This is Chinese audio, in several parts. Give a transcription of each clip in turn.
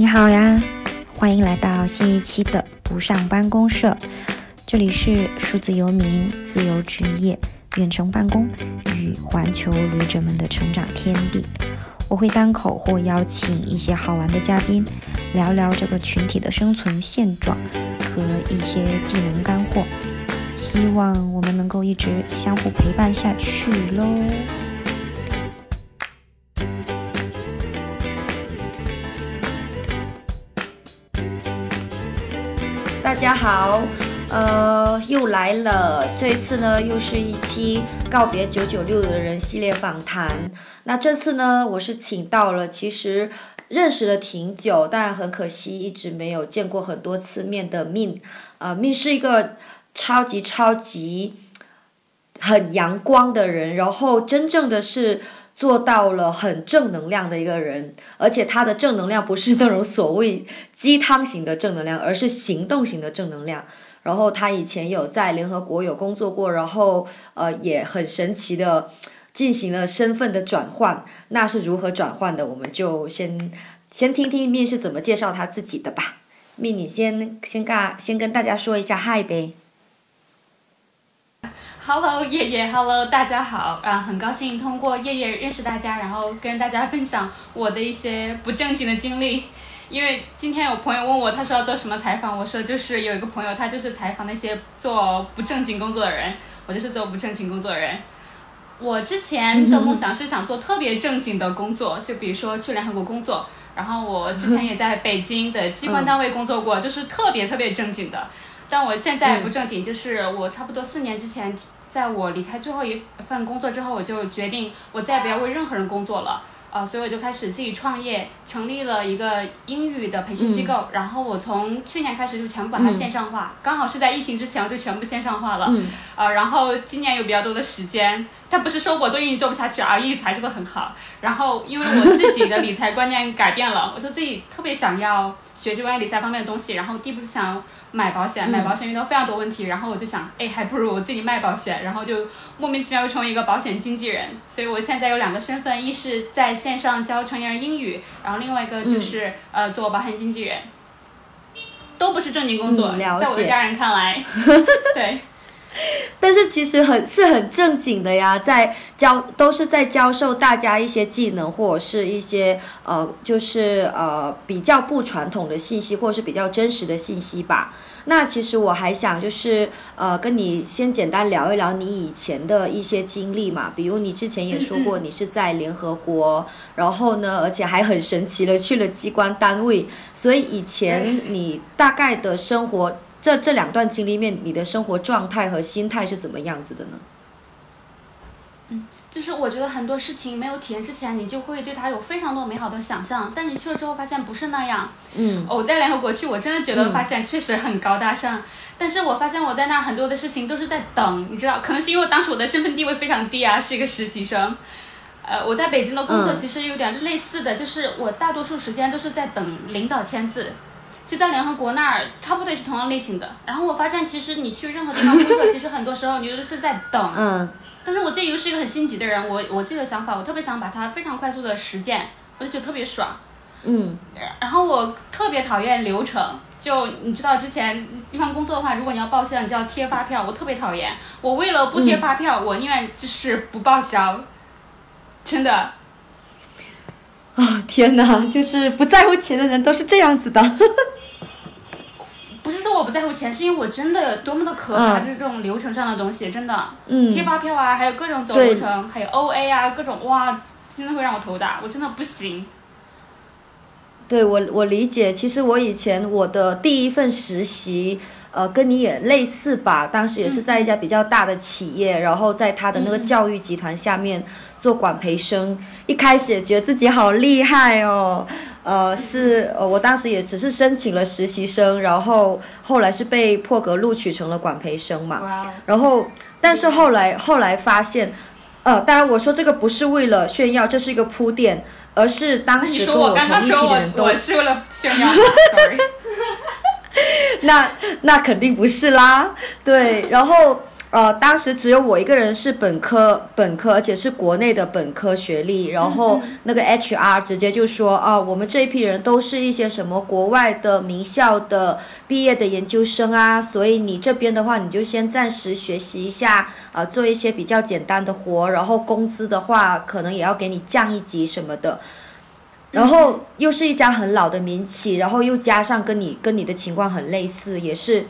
你好呀，欢迎来到新一期的不上班公社，这里是数字游民、自由职业、远程办公与环球旅者们的成长天地。我会单口或邀请一些好玩的嘉宾，聊聊这个群体的生存现状和一些技能干货。希望我们能够一直相互陪伴下去喽。家好，呃，又来了。这一次呢，又是一期告别九九六的人系列访谈。那这次呢，我是请到了，其实认识了挺久，但很可惜一直没有见过很多次面的 Min。呃命是一个超级超级很阳光的人，然后真正的是。做到了很正能量的一个人，而且他的正能量不是那种所谓鸡汤型的正能量，而是行动型的正能量。然后他以前有在联合国有工作过，然后呃也很神奇的进行了身份的转换。那是如何转换的？我们就先先听听面是怎么介绍他自己的吧。面，你先先跟先跟大家说一下嗨呗。Hello，叶叶，Hello，大家好，啊，很高兴通过叶叶认识大家，然后跟大家分享我的一些不正经的经历。因为今天有朋友问我，他说要做什么采访，我说就是有一个朋友，他就是采访那些做不正经工作的人，我就是做不正经工作的人。我之前的梦想是想做特别正经的工作，就比如说去联合国工作，然后我之前也在北京的机关单位工作过，就是特别特别正经的。但我现在不正经，就是我差不多四年之前。在我离开最后一份工作之后，我就决定我再也不要为任何人工作了，呃，所以我就开始自己创业，成立了一个英语的培训机构，然后我从去年开始就全部把它线上化，刚好是在疫情之前我就全部线上化了，呃，然后今年有比较多的时间，但不是说我做英语做不下去啊，英语才做的很好，然后因为我自己的理财观念改变了，我就自己特别想要学这关于理财方面的东西，然后第一步是想。买保险，买保险遇到非常多问题，然后我就想，哎，还不如我自己卖保险，然后就莫名其妙又成为一个保险经纪人。所以我现在有两个身份，一是在线上教成年人英语，然后另外一个就是呃做保险经纪人，都不是正经工作，在我的家人看来，对。但是其实很是很正经的呀，在教都是在教授大家一些技能或者是一些呃就是呃比较不传统的信息或者是比较真实的信息吧。那其实我还想就是呃跟你先简单聊一聊你以前的一些经历嘛，比如你之前也说过你是在联合国，然后呢而且还很神奇的去了机关单位，所以以前你大概的生活。这这两段经历面，你的生活状态和心态是怎么样子的呢？嗯，就是我觉得很多事情没有体验之前，你就会对它有非常多美好的想象，但你去了之后发现不是那样。嗯。我在联合国去，我真的觉得发现确实很高大上，但是我发现我在那儿很多的事情都是在等，你知道，可能是因为当时我的身份地位非常低啊，是一个实习生。呃，我在北京的工作其实有点类似的，就是我大多数时间都是在等领导签字。就在联合国那儿，差不多也是同样类型的。然后我发现，其实你去任何地方工作，其实很多时候你都是在等。嗯。但是我自己又是一个很心急的人，我我自己的想法，我特别想把它非常快速的实践，我就觉得特别爽。嗯。然后我特别讨厌流程，就你知道之前地方工作的话，如果你要报销，你就要贴发票，我特别讨厌。我为了不贴发票，我宁愿就是不报销。真的。啊天哪，就是不在乎钱的人都是这样子的。我不在乎钱，是因为我真的多么的可怕，就是这种流程上的东西，真的。嗯。贴发票啊，还有各种走流程，还有 O A 啊，各种哇，真的会让我头大，我真的不行。对我我理解，其实我以前我的第一份实习，呃，跟你也类似吧，当时也是在一家比较大的企业，然后在他的那个教育集团下面做管培生，一开始也觉得自己好厉害哦，呃，是呃，我当时也只是申请了实习生，然后后来是被破格录取成了管培生嘛，然后但是后来后来发现，呃，当然我说这个不是为了炫耀，这是一个铺垫。而是当时跟我同一批的人都，我是为了炫耀，sorry。那那肯定不是啦，对，然后呃，当时只有我一个人是本科，本科，而且是国内的本科学历。然后那个 HR 直接就说啊，我们这一批人都是一些什么国外的名校的毕业的研究生啊，所以你这边的话，你就先暂时学习一下，啊，做一些比较简单的活，然后工资的话，可能也要给你降一级什么的。然后又是一家很老的民企，然后又加上跟你跟你的情况很类似，也是，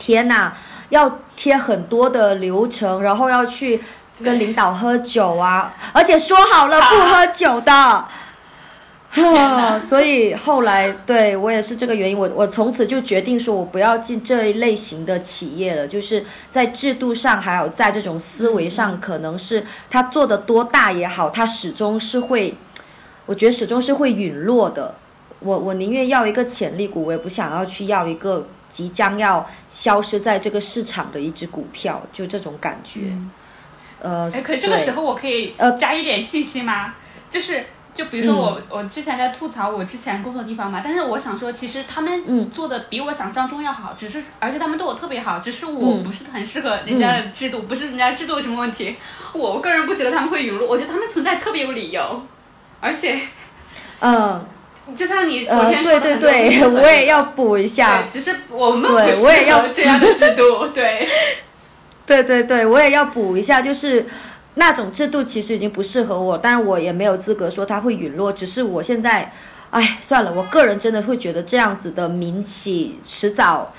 天呐，要贴很多的流程，然后要去跟领导喝酒啊，而且说好了不喝酒的，所以后来对我也是这个原因，我我从此就决定说我不要进这一类型的企业了，就是在制度上还有在这种思维上，可能是他做的多大也好，他始终是会。我觉得始终是会陨落的，我我宁愿要一个潜力股，我也不想要去要一个即将要消失在这个市场的一只股票，就这种感觉。呃，哎，可这个时候我可以呃加一点信息吗？就是就比如说我我之前在吐槽我之前工作地方嘛，但是我想说其实他们做的比我想象中要好，只是而且他们对我特别好，只是我不是很适合人家的制度，不是人家制度有什么问题，我个人不觉得他们会陨落，我觉得他们存在特别有理由。而且，嗯，就像你昨天说的，对对对，我也要补一下，只是我们不适合这样的制度，对，对对对，我也要补一下，就是那种制度其实已经不适合我，但是我也没有资格说它会陨落，只是我现在，哎，算了，我个人真的会觉得这样子的民企迟早，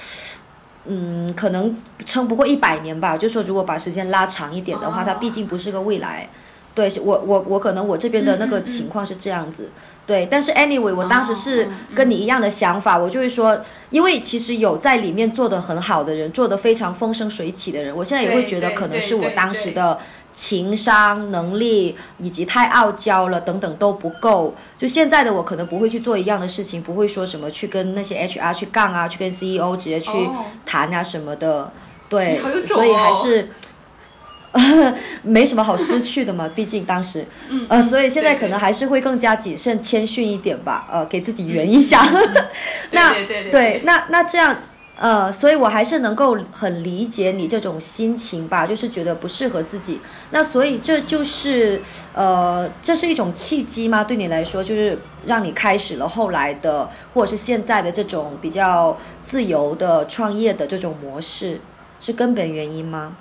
嗯，可能撑不过一百年吧，就说如果把时间拉长一点的话，它毕竟不是个未来。对，我我我可能我这边的那个情况是这样子，对，但是 anyway，我当时是跟你一样的想法，我就会说，因为其实有在里面做的很好的人，做的非常风生水起的人，我现在也会觉得可能是我当时的情商能力以及太傲娇了等等都不够，就现在的我可能不会去做一样的事情，不会说什么去跟那些 HR 去杠啊，去跟 CEO 直接去谈啊什么的，对，所以还是。没什么好失去的嘛，毕竟当时，呃，所以现在可能还是会更加谨慎、谦逊一点吧，呃，给自己圆一下。那对，那那这样，呃，所以我还是能够很理解你这种心情吧，就是觉得不适合自己。那所以这就是，呃，这是一种契机吗？对你来说，就是让你开始了后来的，或者是现在的这种比较自由的创业的这种模式，是根本原因吗？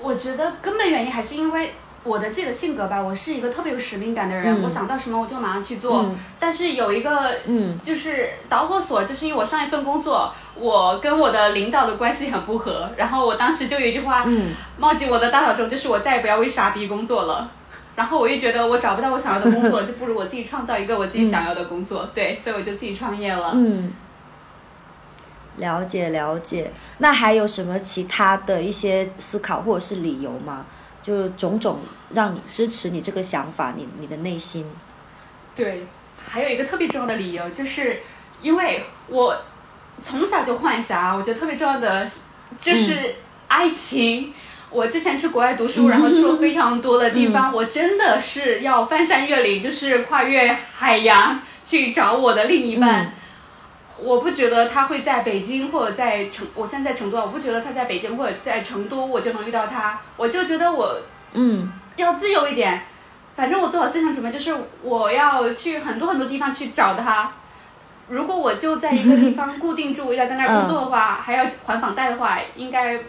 我觉得根本原因还是因为我的自己的性格吧，我是一个特别有使命感的人，我想到什么我就马上去做。但是有一个，就是导火索，就是因为我上一份工作，我跟我的领导的关系很不和，然后我当时就有一句话嗯冒进我的大脑中，就是我再也不要为傻逼工作了。然后我又觉得我找不到我想要的工作，就不如我自己创造一个我自己想要的工作，对，所以我就自己创业了。了解了解，那还有什么其他的一些思考或者是理由吗？就种种让你支持你这个想法，你你的内心。对，还有一个特别重要的理由，就是因为我从小就幻想，我觉得特别重要的就是爱情。我之前去国外读书，然后去了非常多的地方，我真的是要翻山越岭，就是跨越海洋去找我的另一半。我不觉得他会在北京或者在成，我现在在成都，我不觉得他在北京或者在成都我就能遇到他，我就觉得我，嗯，要自由一点，反正我做好思想准备，就是我要去很多很多地方去找他。如果我就在一个地方固定住，要在那儿工作的话，还要还房贷的话，应该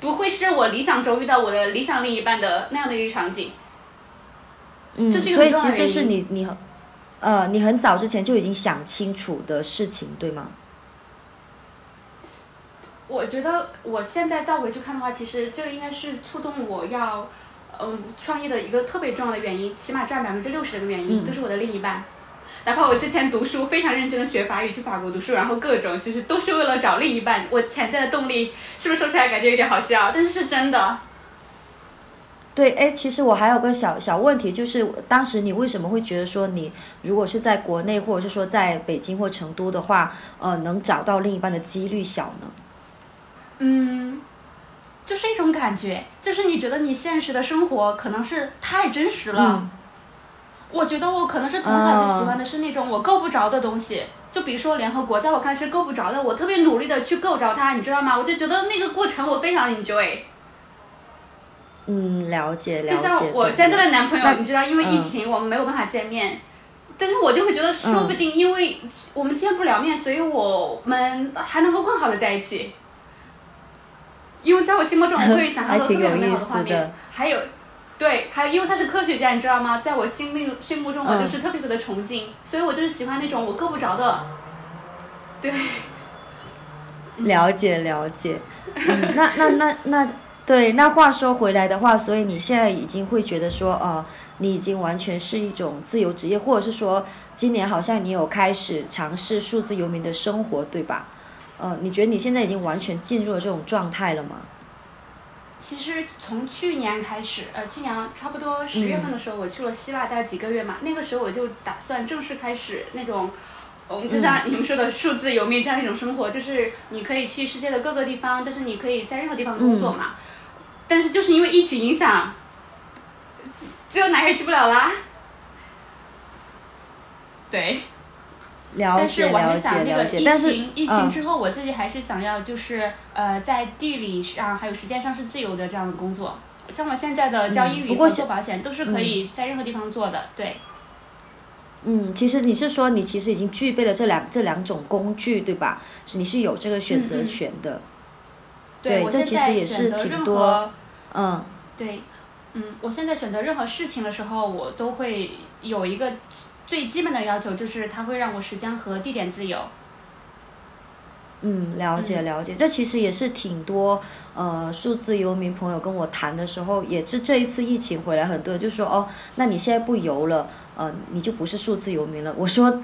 不会是我理想中遇到我的理想另一半的那样的一个场景。嗯，所以其实这是你你。呃，你很早之前就已经想清楚的事情，对吗？我觉得我现在倒回去看的话，其实这个应该是触动我要嗯创业的一个特别重要的原因，起码占百分之六十的个原因，就是我的另一半。哪怕我之前读书非常认真的学法语，去法国读书，然后各种就是都是为了找另一半。我潜在的动力是不是说起来感觉有点好笑？但是是真的。对，哎，其实我还有个小小问题，就是当时你为什么会觉得说你如果是在国内或者是说在北京或成都的话，呃，能找到另一半的几率小呢？嗯，就是一种感觉，就是你觉得你现实的生活可能是太真实了。我觉得我可能是从小就喜欢的是那种我够不着的东西。就比如说联合国，在我看是够不着的，我特别努力的去够着它，你知道吗？我就觉得那个过程我非常 enjoy。嗯，了解了解。就像我现在的男朋友，你知道，因为疫情我们没有办法见面，但是我就会觉得，说不定因为我们见不了面，所以我们还能够更好的在一起。因为在我心目中，我会想象到 特别美好的画面。还有，对，还有因为他是科学家，你知道吗？在我心目心目中，我就是特别特别的崇敬，所以我就是喜欢那种我够不着的。对。了解了解，那那那那。对，那话说回来的话，所以你现在已经会觉得说，呃，你已经完全是一种自由职业，或者是说，今年好像你有开始尝试数字游民的生活，对吧？呃，你觉得你现在已经完全进入了这种状态了吗？其实从去年开始，呃，去年差不多十月份的时候，我去了希腊待了几个月嘛，那个时候我就打算正式开始那种，我们就像你们说的数字游民这样一种生活，就是你可以去世界的各个地方，但是你可以在任何地方工作嘛。但是就是因为疫情影响，就哪也去不了啦。对。了解了解了解。但是疫情之后，我自己还是想要就是呃在地理上还有时间上是自由的这样的工作。像我现在的教英语和做保险都是可以在任何地方做的，对。嗯，其实你是说你其实已经具备了这两这两种工具对吧？是你是有这个选择权的。对，这其实也是挺多，嗯，对，嗯，我现在选择任何事情的时候，我都会有一个最基本的要求，就是它会让我时间和地点自由。嗯，了解了解，这其实也是挺多呃数字游民朋友跟我谈的时候，也是这一次疫情回来，很多人就说哦，那你现在不游了，呃，你就不是数字游民了。我说，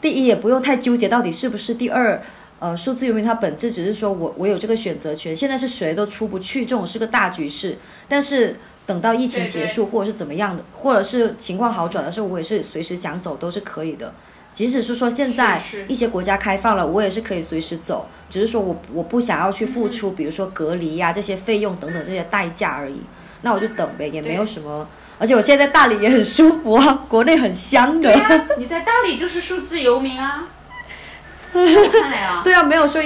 第一也不用太纠结到底是不是，第二。呃，数字游民它本质只是说我我有这个选择权，现在是谁都出不去，这种是个大局势。但是等到疫情结束或者是怎么样的，或者是情况好转的时候，我也是随时想走都是可以的。即使是说现在一些国家开放了，我也是可以随时走，只是说我我不想要去付出，比如说隔离呀这些费用等等这些代价而已。那我就等呗，也没有什么。而且我现在在大理也很舒服啊，国内很香的。对呀，你在大理就是数字游民啊。对啊，没有说，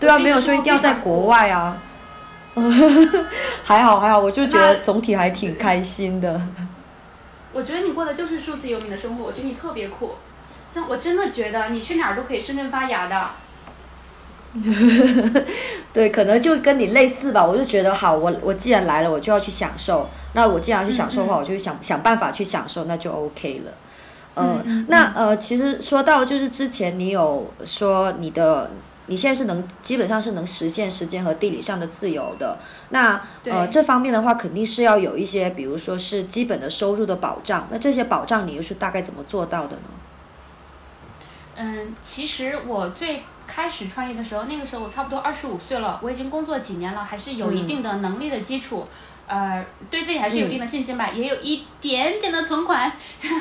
对啊，没有说一定要在国外啊。还好还好，我就觉得总体还挺开心的。我觉得你过的就是数字游民的生活，我觉得你特别酷。像我真的觉得你去哪儿都可以生根发芽的。对，可能就跟你类似吧。我就觉得好，我我既然来了，我就要去享受。那我既然去享受的话，我就想想办法去享受，那就 OK 了。嗯，那呃，其实说到就是之前你有说你的，你现在是能基本上是能实现时间和地理上的自由的。那呃这方面的话，肯定是要有一些，比如说是基本的收入的保障。那这些保障你又是大概怎么做到的呢？嗯，其实我最开始创业的时候，那个时候我差不多二十五岁了，我已经工作几年了，还是有一定的能力的基础。呃，对自己还是有一定的信心吧，也有一点点的存款，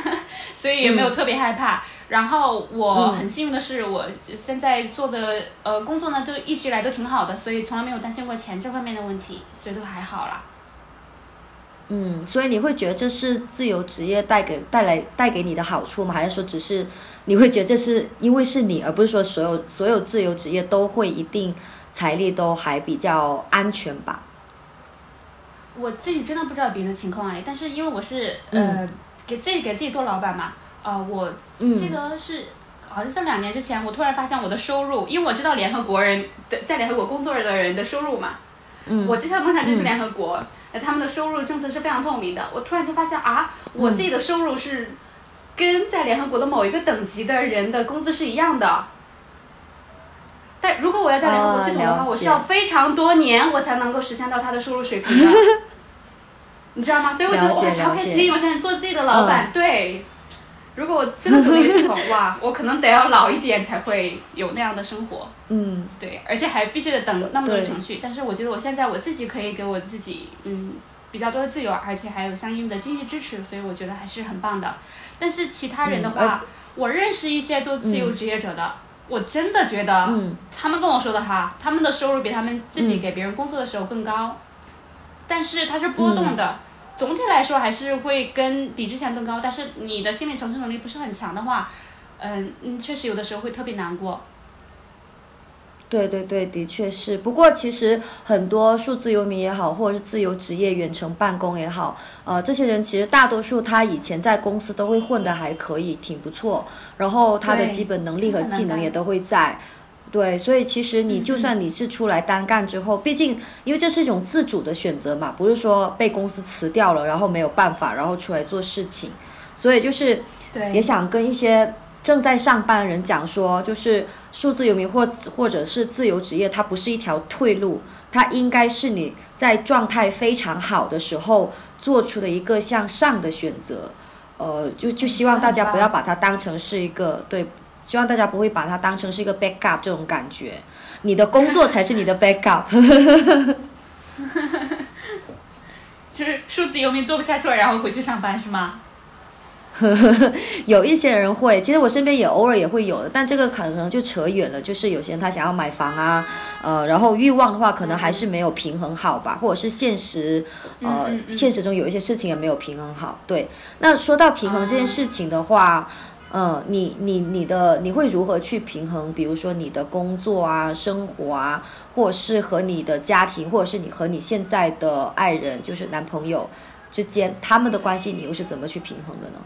所以也没有特别害怕。然后我很幸运的是，我现在做的呃工作呢，都一直以来都挺好的，所以从来没有担心过钱这方面的问题，所以都还好啦。嗯，所以你会觉得这是自由职业带给带来带给你的好处吗？还是说只是你会觉得这是因为是你，而不是说所有所有自由职业都会一定财力都还比较安全吧？我自己真的不知道别人的情况哎，但是因为我是呃给自己给自己做老板嘛，啊我记得是好像是两年之前，我突然发现我的收入，因为我知道联合国人的在联合国工作的人的收入嘛，我之前梦想就是联合国，他们的收入政策是非常透明的，我突然就发现啊，我自己的收入是跟在联合国的某一个等级的人的工资是一样的。但如果我要在联合国系统的话，我需要非常多年，我才能够实现到他的收入水平的，你知道吗？所以我觉得哇，超开心！我现在做自己的老板，对。如果我真的组一个系统，哇，我可能得要老一点才会有那样的生活。嗯。对，而且还必须得等那么多的程序。但是我觉得我现在我自己可以给我自己嗯比较多的自由，而且还有相应的经济支持，所以我觉得还是很棒的。但是其他人的话，我认识一些做自由职业者的。我真的觉得，他们跟我说的哈，他们的收入比他们自己给别人工作的时候更高，但是它是波动的，总体来说还是会跟比之前更高。但是你的心理承受能力不是很强的话，嗯嗯，确实有的时候会特别难过。对对对，的确是。不过其实很多数字游民也好，或者是自由职业远程办公也好，呃，这些人其实大多数他以前在公司都会混得还可以，挺不错。然后他的基本能力和技能也都会在。对，所以其实你就算你是出来单干之后，毕竟因为这是一种自主的选择嘛，不是说被公司辞掉了，然后没有办法，然后出来做事情。所以就是也想跟一些。正在上班的人讲说，就是数字游民或或者是自由职业，它不是一条退路，它应该是你在状态非常好的时候做出的一个向上的选择。呃，就就希望大家不要把它当成是一个对，希望大家不会把它当成是一个 backup 这种感觉，你的工作才是你的 backup。就是数字游民做不下去了，然后回去上班是吗？有一些人会，其实我身边也偶尔也会有的，但这个可能就扯远了。就是有些人他想要买房啊，呃，然后欲望的话可能还是没有平衡好吧，或者是现实，呃，现实中有一些事情也没有平衡好。对，那说到平衡这件事情的话，嗯，你你你的你会如何去平衡？比如说你的工作啊、生活啊，或者是和你的家庭，或者是你和你现在的爱人，就是男朋友之间，他们的关系你又是怎么去平衡的呢？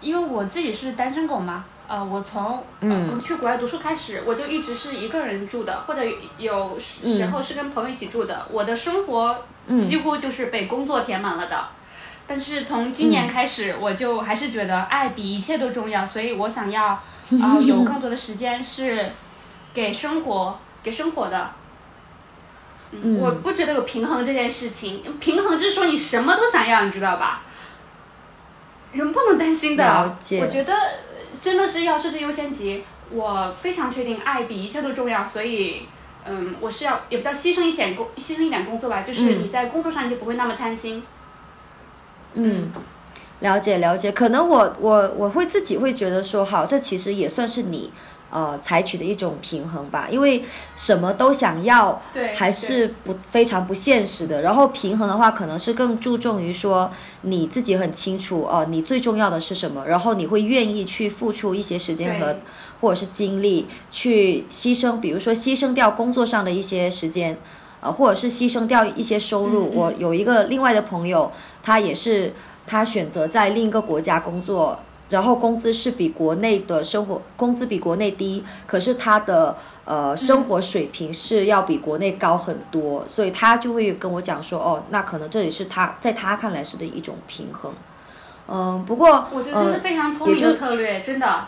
因为我自己是单身狗嘛，呃，我从呃去国外读书开始，我就一直是一个人住的，或者有时候是跟朋友一起住的。我的生活几乎就是被工作填满了的。但是从今年开始，我就还是觉得爱比一切都重要，所以我想要啊 有更多的时间是给生活给生活的。嗯。我不觉得有平衡这件事情，平衡就是说你什么都想要，你知道吧？人不能担心的，我觉得真的是要设置优先级。我非常确定爱比一切都重要，所以嗯，我是要也不叫牺牲一点工，牺牲一点工作吧，就是你在工作上你就不会那么贪心。嗯，了解了解，可能我我我会自己会觉得说，好，这其实也算是你。呃，采取的一种平衡吧，因为什么都想要，对还是不非常不现实的。然后平衡的话，可能是更注重于说你自己很清楚哦，你最重要的是什么，然后你会愿意去付出一些时间和或者是精力去牺牲，比如说牺牲掉工作上的一些时间，呃，或者是牺牲掉一些收入。我有一个另外的朋友，他也是他选择在另一个国家工作。然后工资是比国内的生活工资比国内低，可是他的呃生活水平是要比国内高很多，所以他就会跟我讲说，哦，那可能这也是他在他看来是的一种平衡，嗯，不过我觉得这是非常聪明的策略，真的。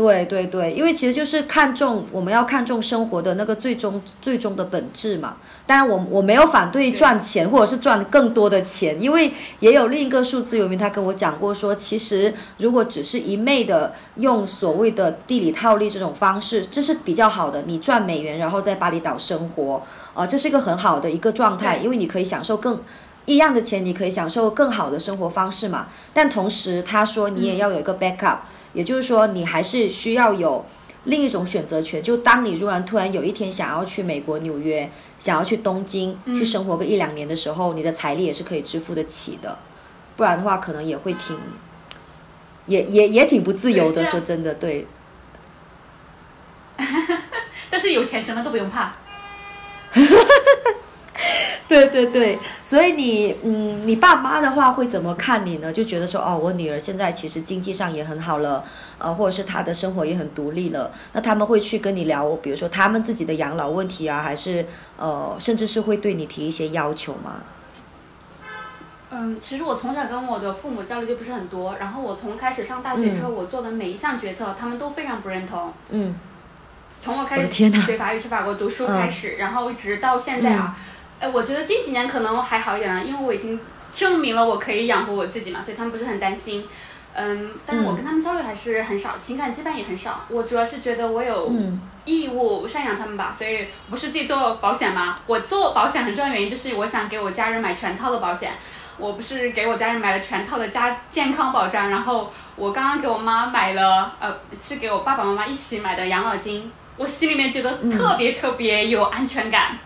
对对对，因为其实就是看重我们要看重生活的那个最终最终的本质嘛。当然我我没有反对赚钱或者是赚更多的钱，因为也有另一个数字游民他跟我讲过说，其实如果只是一昧的用所谓的地理套利这种方式，这是比较好的。你赚美元然后在巴厘岛生活，呃，这是一个很好的一个状态，因为你可以享受更一样的钱，你可以享受更好的生活方式嘛。但同时他说你也要有一个 backup。也就是说，你还是需要有另一种选择权。就当你突然突然有一天想要去美国纽约，想要去东京去生活个一两年的时候，你的财力也是可以支付得起的。不然的话，可能也会挺，也也也挺不自由的。说真的，对。但是有钱什么都不用怕。对对对，所以你嗯，你爸妈的话会怎么看你呢？就觉得说哦，我女儿现在其实经济上也很好了，呃，或者是她的生活也很独立了，那他们会去跟你聊，比如说他们自己的养老问题啊，还是呃，甚至是会对你提一些要求吗？嗯，其实我从小跟我的父母交流就不是很多，然后我从开始上大学之后，我做的每一项决策，他们都非常不认同。嗯。从我开始学法语去法国读书开始，然后一直到现在啊。哎，我觉得近几年可能还好一点了，因为我已经证明了我可以养活我自己嘛，所以他们不是很担心。嗯，但是我跟他们交流还是很少，情感羁绊也很少。我主要是觉得我有义务赡养他们吧，所以不是自己做保险吗？我做保险很重要原因就是我想给我家人买全套的保险。我不是给我家人买了全套的家健康保障，然后我刚刚给我妈买了，呃，是给我爸爸妈妈一起买的养老金，我心里面觉得特别特别有安全感。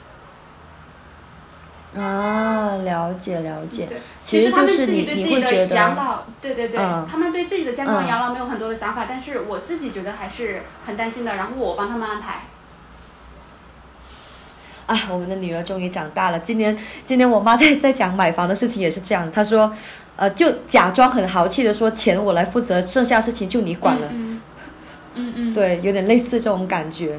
啊，了解了解。其实就是你你会觉得养老，对对对，他们对自己的健康养老没有很多的想法，但是我自己觉得还是很担心的，然后我帮他们安排。啊，我们的女儿终于长大了。今年，今年我妈在在讲买房的事情也是这样，她说，呃，就假装很豪气的说，钱我来负责，剩下事情就你管了。嗯嗯嗯。对，有点类似这种感觉。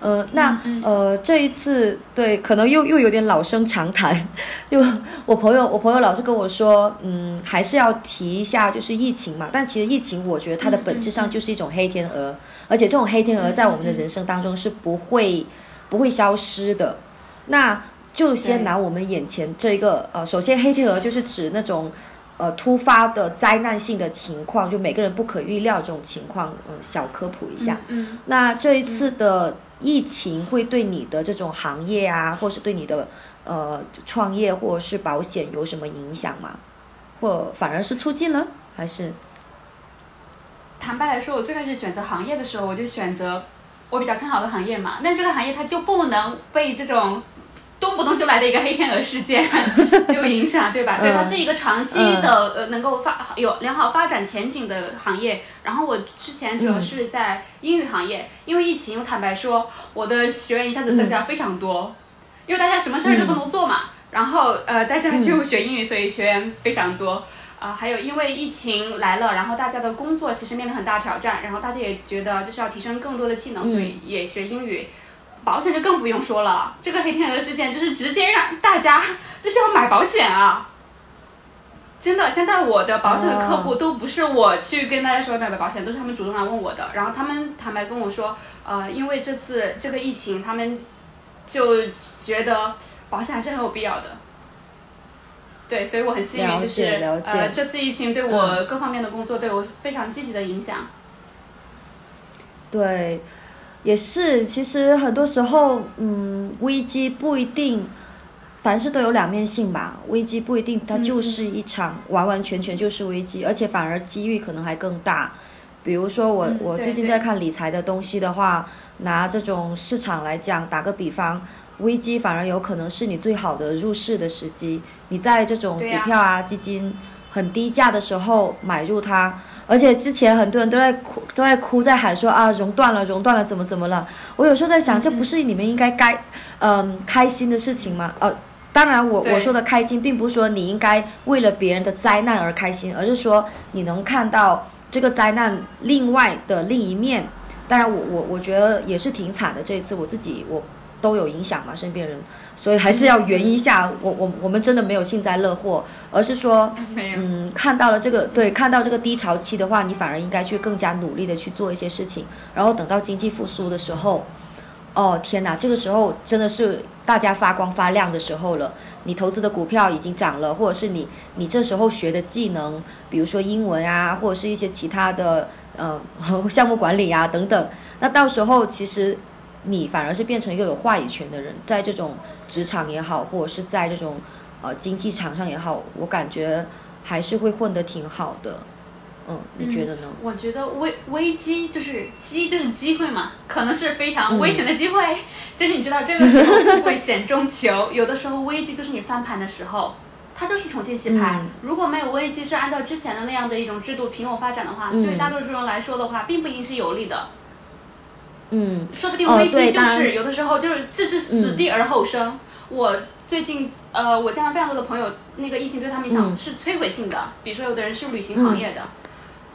呃，那呃这一次对，可能又又有点老生常谈。就我朋友，我朋友老是跟我说，嗯，还是要提一下，就是疫情嘛。但其实疫情，我觉得它的本质上就是一种黑天鹅，而且这种黑天鹅在我们的人生当中是不会。不会消失的，那就先拿我们眼前这一个呃，首先黑天鹅就是指那种呃突发的灾难性的情况，就每个人不可预料这种情况，嗯，小科普一下。嗯。那这一次的疫情会对你的这种行业啊，或是对你的呃创业或者是保险有什么影响吗？或反而是促进了，还是？坦白来说，我最开始选择行业的时候，我就选择。我比较看好的行业嘛，那这个行业它就不能被这种动不动就来的一个黑天鹅事件 就影响，对吧？对，它是一个长期的呃能够发有良好发展前景的行业。然后我之前主要是在英语行业，因为疫情，我坦白说，我的学员一下子增加非常多，因为大家什么事儿都不能做嘛，然后呃大家就学英语，所以学员非常多。啊，还有因为疫情来了，然后大家的工作其实面临很大挑战，然后大家也觉得就是要提升更多的技能，所以也学英语。保险就更不用说了，这个黑天鹅事件就是直接让大家就是要买保险啊！真的，现在我的保险的客户都不是我去跟大家说买买保险，都是他们主动来问我的。然后他们坦白跟我说，呃，因为这次这个疫情，他们就觉得保险还是很有必要的。对，所以我很幸运，就是呃，这次疫情对我各方面的工作都有非常积极的影响。对，也是，其实很多时候，嗯，危机不一定，凡事都有两面性吧。危机不一定它就是一场完完全全就是危机，而且反而机遇可能还更大。比如说我我最近在看理财的东西的话，拿这种市场来讲，打个比方。危机反而有可能是你最好的入市的时机，你在这种股票啊基金很低价的时候买入它，而且之前很多人都在哭都在哭在喊说啊熔断了熔断了怎么怎么了，我有时候在想这不是你们应该该嗯开心的事情吗？呃，当然我我说的开心并不是说你应该为了别人的灾难而开心，而是说你能看到这个灾难另外的另一面，当然我我我觉得也是挺惨的这一次我自己我。都有影响嘛，身边人，所以还是要圆一下。我我我们真的没有幸灾乐祸，而是说，嗯，看到了这个，对，看到这个低潮期的话，你反而应该去更加努力的去做一些事情，然后等到经济复苏的时候，哦天哪，这个时候真的是大家发光发亮的时候了。你投资的股票已经涨了，或者是你你这时候学的技能，比如说英文啊，或者是一些其他的呃项目管理啊等等，那到时候其实。你反而是变成一个有话语权的人，在这种职场也好，或者是在这种呃经济场上也好，我感觉还是会混得挺好的。嗯，你觉得呢？我觉得危危机就是机就是机会嘛，可能是非常危险的机会。就是你知道这个时候会险中求，有的时候危机就是你翻盘的时候，它就是重新洗牌。如果没有危机，是按照之前的那样的一种制度平稳发展的话，对大多数人来说的话，并不一定是有利的。嗯，说不定危机就是有的时候就是置之死地而后生。我最近呃，我见到非常多的朋友，那个疫情对他们影响是摧毁性的。比如说有的人是旅行行业的，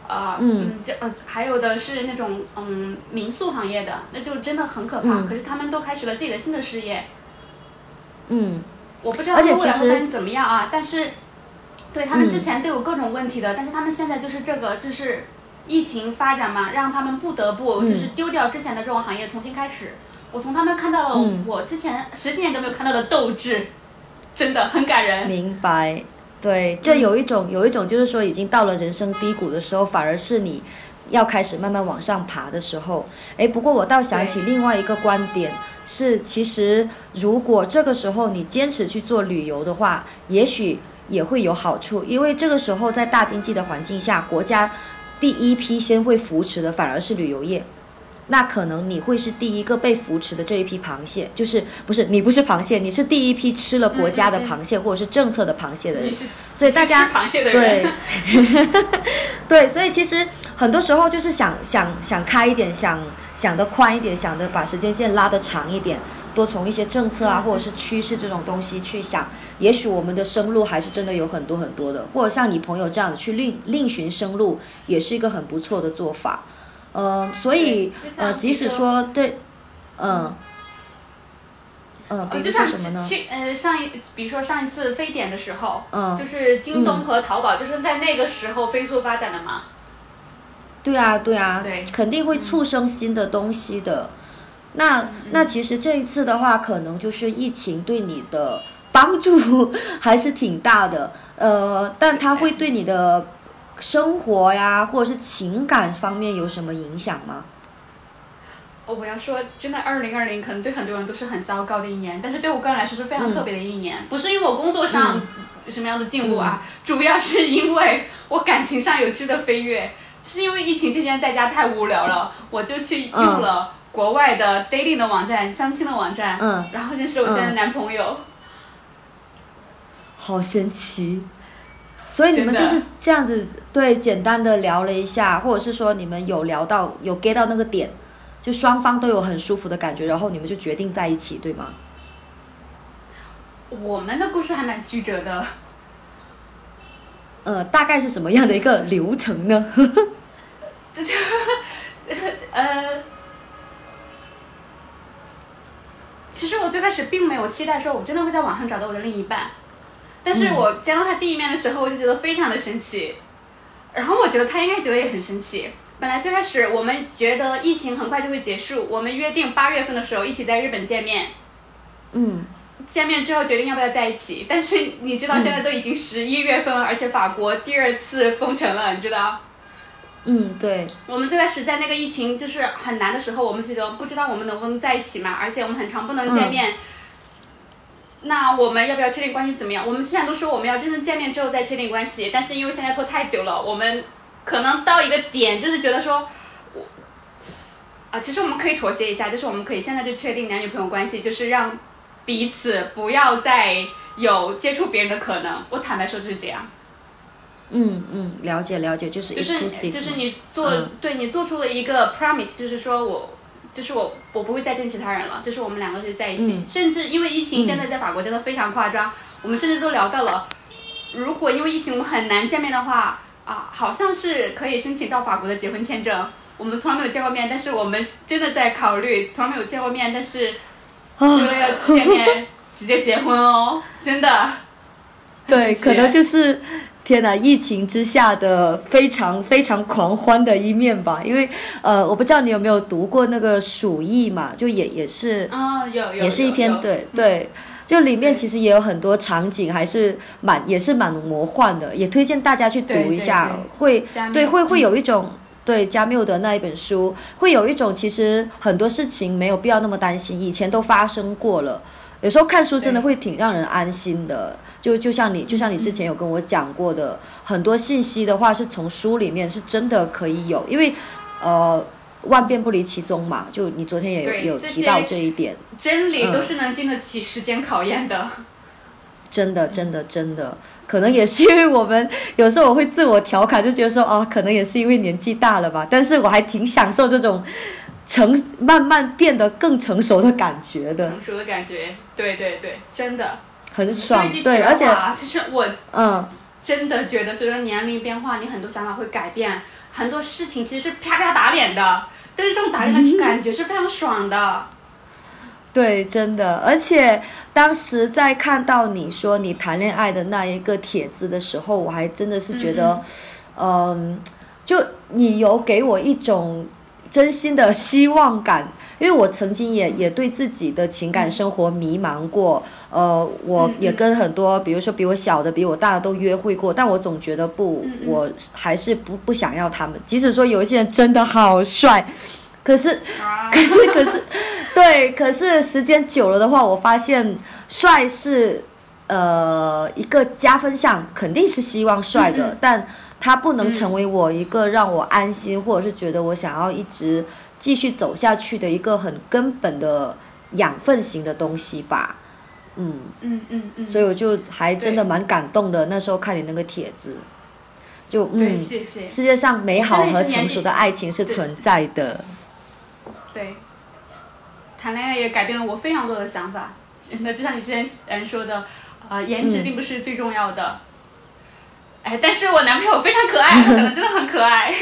呃，嗯，这呃还有的是那种嗯民宿行业的，那就真的很可怕。可是他们都开始了自己的新的事业。嗯。我不知道未来会怎么样啊，但是对他们之前都有各种问题的，但是他们现在就是这个就是。疫情发展嘛，让他们不得不就是丢掉之前的这种行业，重新开始。我从他们看到了我之前十几年都没有看到的斗志，真的很感人。明白，对，这有一种有一种就是说已经到了人生低谷的时候，反而是你要开始慢慢往上爬的时候。哎，不过我倒想起另外一个观点，是其实如果这个时候你坚持去做旅游的话，也许也会有好处，因为这个时候在大经济的环境下，国家。第一批先会扶持的反而是旅游业，那可能你会是第一个被扶持的这一批螃蟹，就是不是你不是螃蟹，你是第一批吃了国家的螃蟹或者是政策的螃蟹的人，所以大家对，对，所以其实很多时候就是想想想开一点，想想得宽一点，想的把时间线拉得长一点，多从一些政策啊或者是趋势这种东西去想，也许我们的生路还是真的有很多很多的，或者像你朋友这样子去另另寻生路，也是一个很不错的做法。呃，所以呃，即使说对，嗯，嗯，比如说什么呢？去呃上一，比如说上一次非典的时候，嗯，就是京东和淘宝就是在那个时候飞速发展的嘛。对啊，对啊，对，肯定会促生新的东西的。那那其实这一次的话，可能就是疫情对你的帮助 还是挺大的，呃，但它会对你的。生活呀，或者是情感方面有什么影响吗？哦，我要说，真的，二零二零可能对很多人都是很糟糕的一年，但是对我个人来说是非常特别的一年。不是因为我工作上什么样的进步啊，主要是因为我感情上有质的飞跃。是因为疫情期间在家太无聊了，我就去用了国外的 dating 的网站、相亲的网站，嗯然后认识我现在的男朋友。好神奇。所以你们就是这样子，对，简单的聊了一下，或者是说你们有聊到有 get 到那个点，就双方都有很舒服的感觉，然后你们就决定在一起，对吗？我们的故事还蛮曲折的。呃，大概是什么样的一个流程呢？呃，其实我最开始并没有期待说，我真的会在网上找到我的另一半。但是我见到他第一面的时候，我就觉得非常的生气，然后我觉得他应该觉得也很生气。本来最开始我们觉得疫情很快就会结束，我们约定八月份的时候一起在日本见面。嗯。见面之后决定要不要在一起，但是你知道现在都已经十一月份了，而且法国第二次封城了，你知道？嗯，对。我们最开始在那个疫情就是很难的时候，我们觉得不知道我们能不能在一起嘛，而且我们很长不能见面。那我们要不要确定关系怎么样？我们之前都说我们要真正见面之后再确定关系，但是因为现在拖太久了，我们可能到一个点就是觉得说，我啊，其实我们可以妥协一下，就是我们可以现在就确定男女朋友关系，就是让彼此不要再有接触别人的可能。我坦白说就是这样。嗯嗯，了解了解，就是就是就是你做对你做出了一个 promise，就是说我。就是我，我不会再见其他人了。就是我们两个就在一起，甚至因为疫情，现在在法国真的非常夸张。我们甚至都聊到了，如果因为疫情我们很难见面的话，啊，好像是可以申请到法国的结婚签证。我们从来没有见过面，但是我们真的在考虑，从来没有见过面，但是为了要见面，直接结婚哦，真的。对，可能就是。天呐，疫情之下的非常非常狂欢的一面吧，因为呃，我不知道你有没有读过那个《鼠疫》嘛，就也也是啊，有有也是一篇对对，就里面其实也有很多场景，还是蛮也是蛮魔幻的，也推荐大家去读一下，会对会会有一种对加缪的那一本书，会有一种其实很多事情没有必要那么担心，以前都发生过了。有时候看书真的会挺让人安心的，就就像你就像你之前有跟我讲过的，很多信息的话是从书里面是真的可以有，因为呃万变不离其宗嘛，就你昨天也有有提到这一点，真理都是能经得起时间考验的，真的真的真的，可能也是因为我们有时候我会自我调侃，就觉得说啊，可能也是因为年纪大了吧，但是我还挺享受这种。成慢慢变得更成熟的感觉的，成熟的感觉，对对对，真的，很爽，对，而且就是我，嗯，真的觉得随着年龄变化，你很多想法会改变，很多事情其实是啪啪打脸的，但是这种打脸的 感觉是非常爽的。对，真的，而且当时在看到你说你谈恋爱的那一个帖子的时候，我还真的是觉得，嗯，就你有给我一种。真心的希望感，因为我曾经也也对自己的情感生活迷茫过，呃，我也跟很多，比如说比我小的、比我大的都约会过，但我总觉得不，我还是不不想要他们。即使说有一些人真的好帅，可是，可是，可是，对，可是时间久了的话，我发现帅是呃一个加分项，肯定是希望帅的，但。它不能成为我一个让我安心，或者是觉得我想要一直继续走下去的一个很根本的养分型的东西吧。嗯嗯嗯嗯。所以我就还真的蛮感动的，那时候看你那个帖子，就嗯，世界上美好和成熟的爱情是存在的。对。谈恋爱也改变了我非常多的想法。那就像你之前嗯说的，呃，颜值并不是最重要的。哎，但是我男朋友非常可爱，他可能真的很可爱。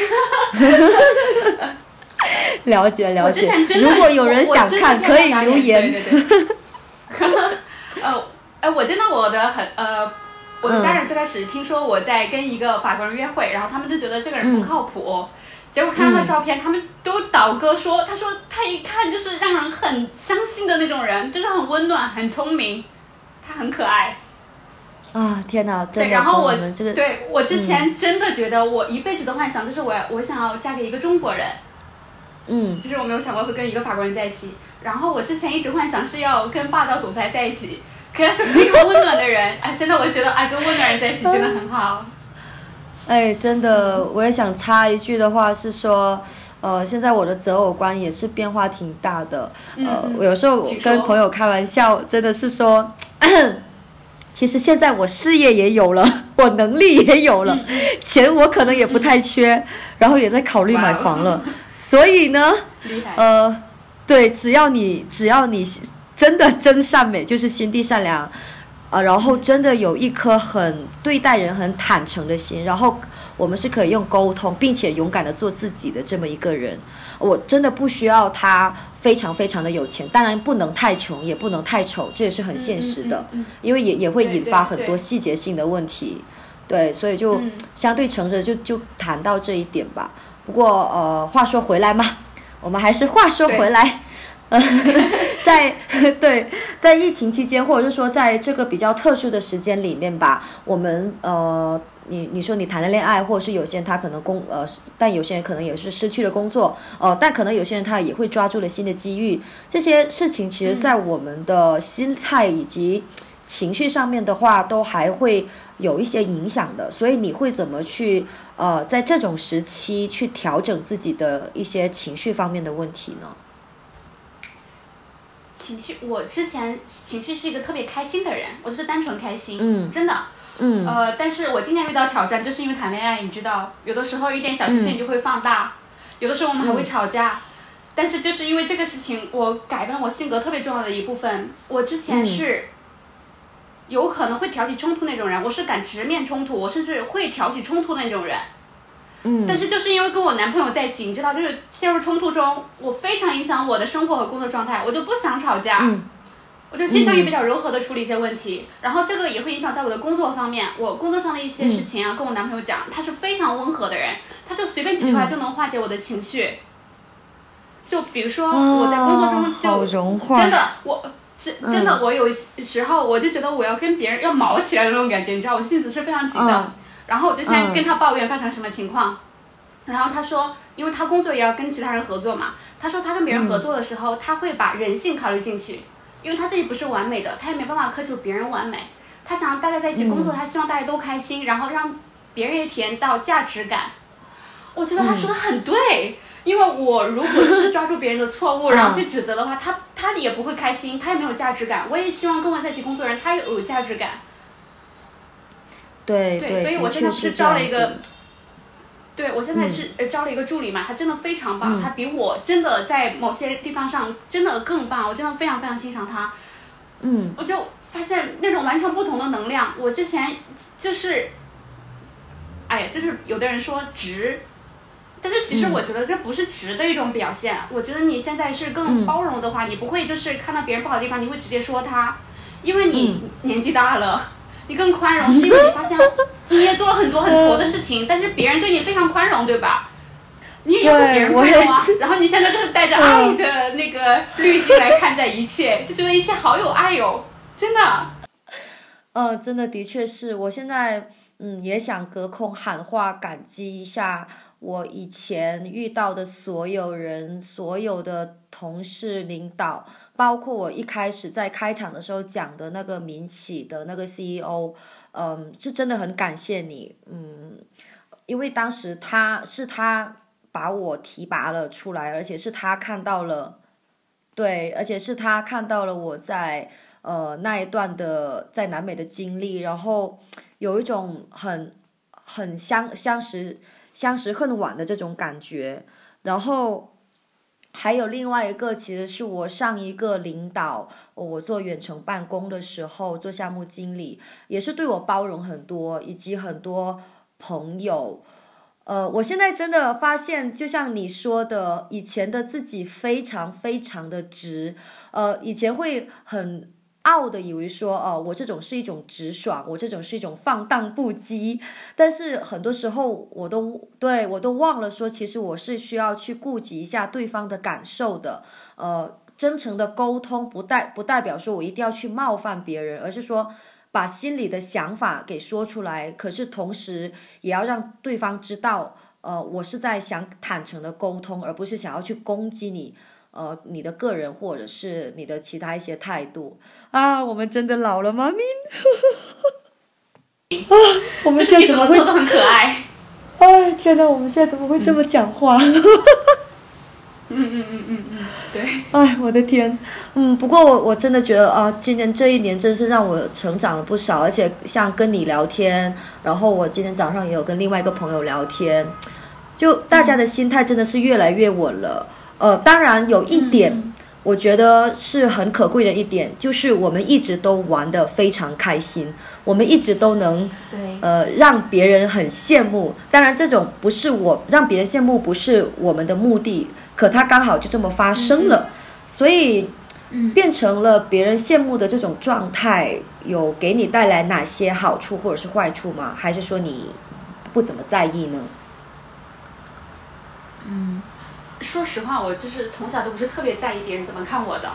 了解了解。如果有人想看，可以留言。对对对。呃，哎，我真的我的很呃，我的家人最开始听说我在跟一个法国人约会，然后他们就觉得这个人不靠谱。结果看到他照片，他们都倒戈说，他说他一看就是让人很相信的那种人，就是很温暖、很聪明，他很可爱。啊天哪，真的。对，然后我这个，对我之前真的觉得我一辈子的幻想就是我我想要嫁给一个中国人。嗯。就是我没有想过会跟一个法国人在一起，然后我之前一直幻想是要跟霸道总裁在一起，可他是非常温暖的人，哎，现在我觉得哎跟温暖人在一起真的很好。哎，真的，我也想插一句的话是说，呃，现在我的择偶观也是变化挺大的，呃，我有时候跟朋友开玩笑，真的是说，其实现在我事业也有了，我能力也有了，钱我可能也不太缺，然后也在考虑买房了，所以呢，呃，对，只要你只要你真的真善美，就是心地善良。啊，然后真的有一颗很对待人很坦诚的心，然后我们是可以用沟通，并且勇敢的做自己的这么一个人。我真的不需要他非常非常的有钱，当然不能太穷，也不能太丑，这也是很现实的，因为也也会引发很多细节性的问题。对，所以就相对诚实，就就谈到这一点吧。不过呃，话说回来嘛，我们还是话说回来。在 对，在疫情期间，或者是说在这个比较特殊的时间里面吧，我们呃，你你说你谈了恋爱，或者是有些人他可能工呃，但有些人可能也是失去了工作，呃，但可能有些人他也会抓住了新的机遇，这些事情其实在我们的心态以及情绪上面的话，都还会有一些影响的。所以你会怎么去呃，在这种时期去调整自己的一些情绪方面的问题呢？情绪，我之前情绪是一个特别开心的人，我就是单纯开心，真的，呃，但是我今年遇到挑战，就是因为谈恋爱，你知道，有的时候一点小事情就会放大，有的时候我们还会吵架，但是就是因为这个事情，我改变了我性格特别重要的一部分，我之前是有可能会挑起冲突那种人，我是敢直面冲突，我甚至会挑起冲突那种人。嗯，但是就是因为跟我男朋友在一起，你知道，就是陷入冲突中，我非常影响我的生活和工作状态，我就不想吵架，我就倾向于比较柔和的处理一些问题，然后这个也会影响在我的工作方面，我工作上的一些事情啊，跟我男朋友讲，他是非常温和的人，他就随便几句话就能化解我的情绪，就比如说我在工作中就真的我真真的我有时候我就觉得我要跟别人要毛起来的那种感觉，你知道我性子是非常急的。然后我就先跟他抱怨发生什么情况，然后他说，因为他工作也要跟其他人合作嘛，他说他跟别人合作的时候，他会把人性考虑进去，因为他自己不是完美的，他也没办法苛求别人完美，他想大家在一起工作，他希望大家都开心，然后让别人也体验到价值感。我觉得他说的很对，因为我如果是抓住别人的错误，然后去指责的话，他他也不会开心，他也没有价值感。我也希望跟我在一起工作人他也有价值感。对对，所以我现在不是招了一个，对我现在是呃招了一个助理嘛，他真的非常棒，他比我真的在某些地方上真的更棒，我真的非常非常欣赏他。嗯。我就发现那种完全不同的能量，我之前就是，哎呀，就是有的人说直，但是其实我觉得这不是直的一种表现，我觉得你现在是更包容的话，你不会就是看到别人不好的地方，你会直接说他，因为你年纪大了。你更宽容，是因为你发现你也做了很多很挫的事情，但是别人对你非常宽容，对吧？你也要别人宽容啊。然后你现在就是带着爱的那个滤镜来看待一切，就觉得一切好有爱哟，真的。嗯，真的的确是我现在嗯也想隔空喊话感激一下。我以前遇到的所有人，所有的同事、领导，包括我一开始在开场的时候讲的那个民企的那个 CEO，嗯，是真的很感谢你，嗯，因为当时他是他把我提拔了出来，而且是他看到了，对，而且是他看到了我在呃那一段的在南美的经历，然后有一种很很相相识相识恨晚的这种感觉，然后。还有另外一个，其实是我上一个领导，我做远程办公的时候做项目经理，也是对我包容很多，以及很多朋友。呃，我现在真的发现，就像你说的，以前的自己非常非常的直，呃，以前会很。傲的以为说哦，我这种是一种直爽，我这种是一种放荡不羁，但是很多时候我都对我都忘了说，其实我是需要去顾及一下对方的感受的。呃，真诚的沟通不代不代表说我一定要去冒犯别人，而是说把心里的想法给说出来。可是同时也要让对方知道，呃，我是在想坦诚的沟通，而不是想要去攻击你。呃，你的个人或者是你的其他一些态度啊，我们真的老了吗？明，啊，我们现在怎么会？很可爱。哎，天呐，我们现在怎么会这么讲话？嗯嗯嗯嗯嗯，对。哎，我的天，嗯，不过我我真的觉得啊，今年这一年真是让我成长了不少，而且像跟你聊天，然后我今天早上也有跟另外一个朋友聊天，就大家的心态真的是越来越稳了。呃，当然有一点，我觉得是很可贵的一点，就是我们一直都玩的非常开心，我们一直都能，呃，让别人很羡慕。当然，这种不是我让别人羡慕，不是我们的目的，可它刚好就这么发生了，所以变成了别人羡慕的这种状态，有给你带来哪些好处或者是坏处吗？还是说你不怎么在意呢？嗯。说实话，我就是从小都不是特别在意别人怎么看我的，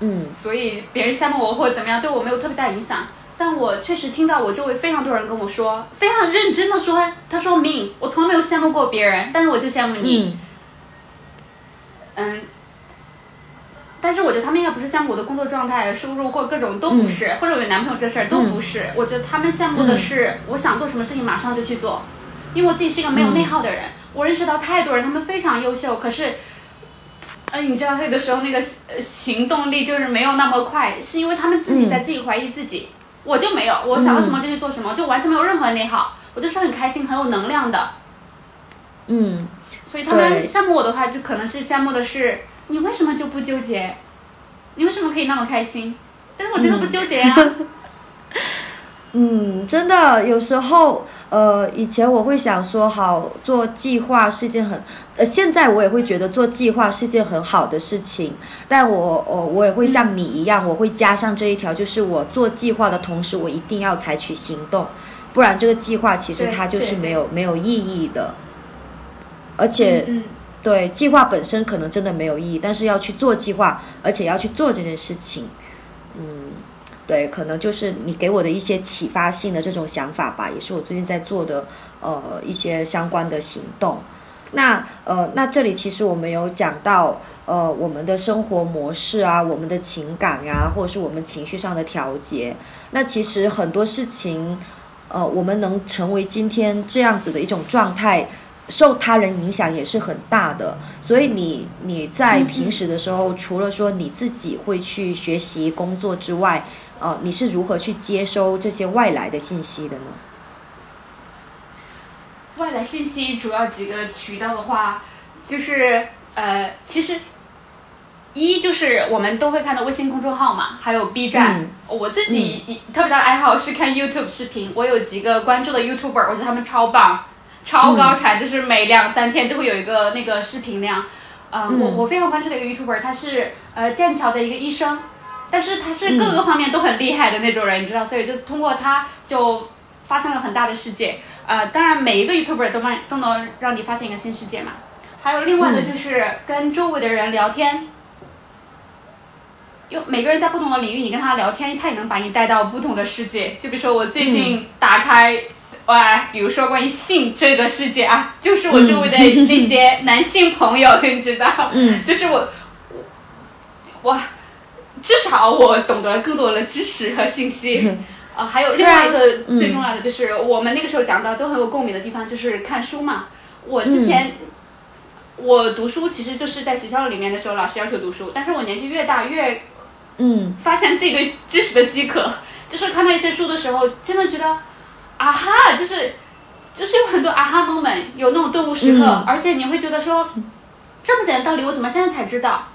嗯，所以别人羡慕我或者怎么样，对我没有特别大影响。但我确实听到我周围非常多人跟我说，非常认真的说，他说明我从来没有羡慕过别人，但是我就羡慕你。嗯。但是我觉得他们应该不是羡慕我的工作状态、收入或各种都不是，或者有男朋友这事儿都不是。我觉得他们羡慕的是我想做什么事情马上就去做，因为我自己是一个没有内耗的人。我认识到太多人，他们非常优秀，可是，呃，你知道，有的时候那个行动力就是没有那么快，是因为他们自己在自己怀疑自己。我就没有，我想到什么就去做什么，就完全没有任何内耗，我就是很开心、很有能量的。嗯。所以他们羡慕我的话，就可能是羡慕的是你为什么就不纠结？你为什么可以那么开心？但是我真的不纠结啊。嗯，真的，有时候，呃，以前我会想说，好做计划是一件很，呃，现在我也会觉得做计划是一件很好的事情，但我，我，我也会像你一样，我会加上这一条，就是我做计划的同时，我一定要采取行动，不然这个计划其实它就是没有没有意义的，而且，对，计划本身可能真的没有意义，但是要去做计划，而且要去做这件事情，嗯。对，可能就是你给我的一些启发性的这种想法吧，也是我最近在做的呃一些相关的行动。那呃那这里其实我们有讲到呃我们的生活模式啊，我们的情感呀，或者是我们情绪上的调节。那其实很多事情呃我们能成为今天这样子的一种状态。受他人影响也是很大的，所以你你在平时的时候，除了说你自己会去学习工作之外，呃，你是如何去接收这些外来的信息的呢？外来信息主要几个渠道的话，就是呃，其实一就是我们都会看到微信公众号嘛，还有 B 站。我自己特别大的爱好是看 YouTube 视频，我有几个关注的 YouTuber，我觉得他们超棒。超高产，就是每两三天都会有一个那个视频量，嗯，我我非常关注的一个 YouTuber，他是呃剑桥的一个医生，但是他是各个方面都很厉害的那种人，你知道，所以就通过他就发现了很大的世界，呃，当然每一个 YouTuber 都让都能让你发现一个新世界嘛，还有另外的就是跟周围的人聊天，又每个人在不同的领域，你跟他聊天，他也能把你带到不同的世界，就比如说我最近打开。哇，比如说关于性这个世界啊，就是我周围的这些男性朋友，你知道，就是我，哇，至少我懂得了更多的知识和信息。呃，还有另外一个最重要的就是我们那个时候讲到都很有共鸣的地方，就是看书嘛。我之前我读书其实就是在学校里面的时候，老师要求读书，但是我年纪越大越嗯。发现自己对知识的饥渴，就是看到一些书的时候，真的觉得啊哈，就是就是有很多啊哈 moment，有那种顿悟时刻，而且你会觉得说这么简单道理，我怎么现在才知道？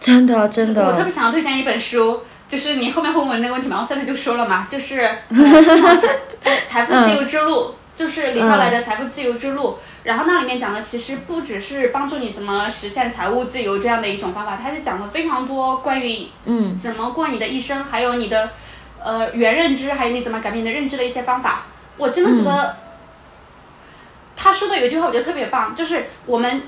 真的真的。我特别想要推荐一本书，就是你后面会问我那个问题嘛，我现在就说了嘛，就是《财富自由之路》，就是李笑来的《财富自由之路》，然后那里面讲的其实不只是帮助你怎么实现财务自由这样的一种方法，它是讲了非常多关于嗯怎么过你的一生，还有你的呃原认知，还有你怎么改变你的认知的一些方法。我真的觉得他说的有一句话我觉得特别棒，就是我们。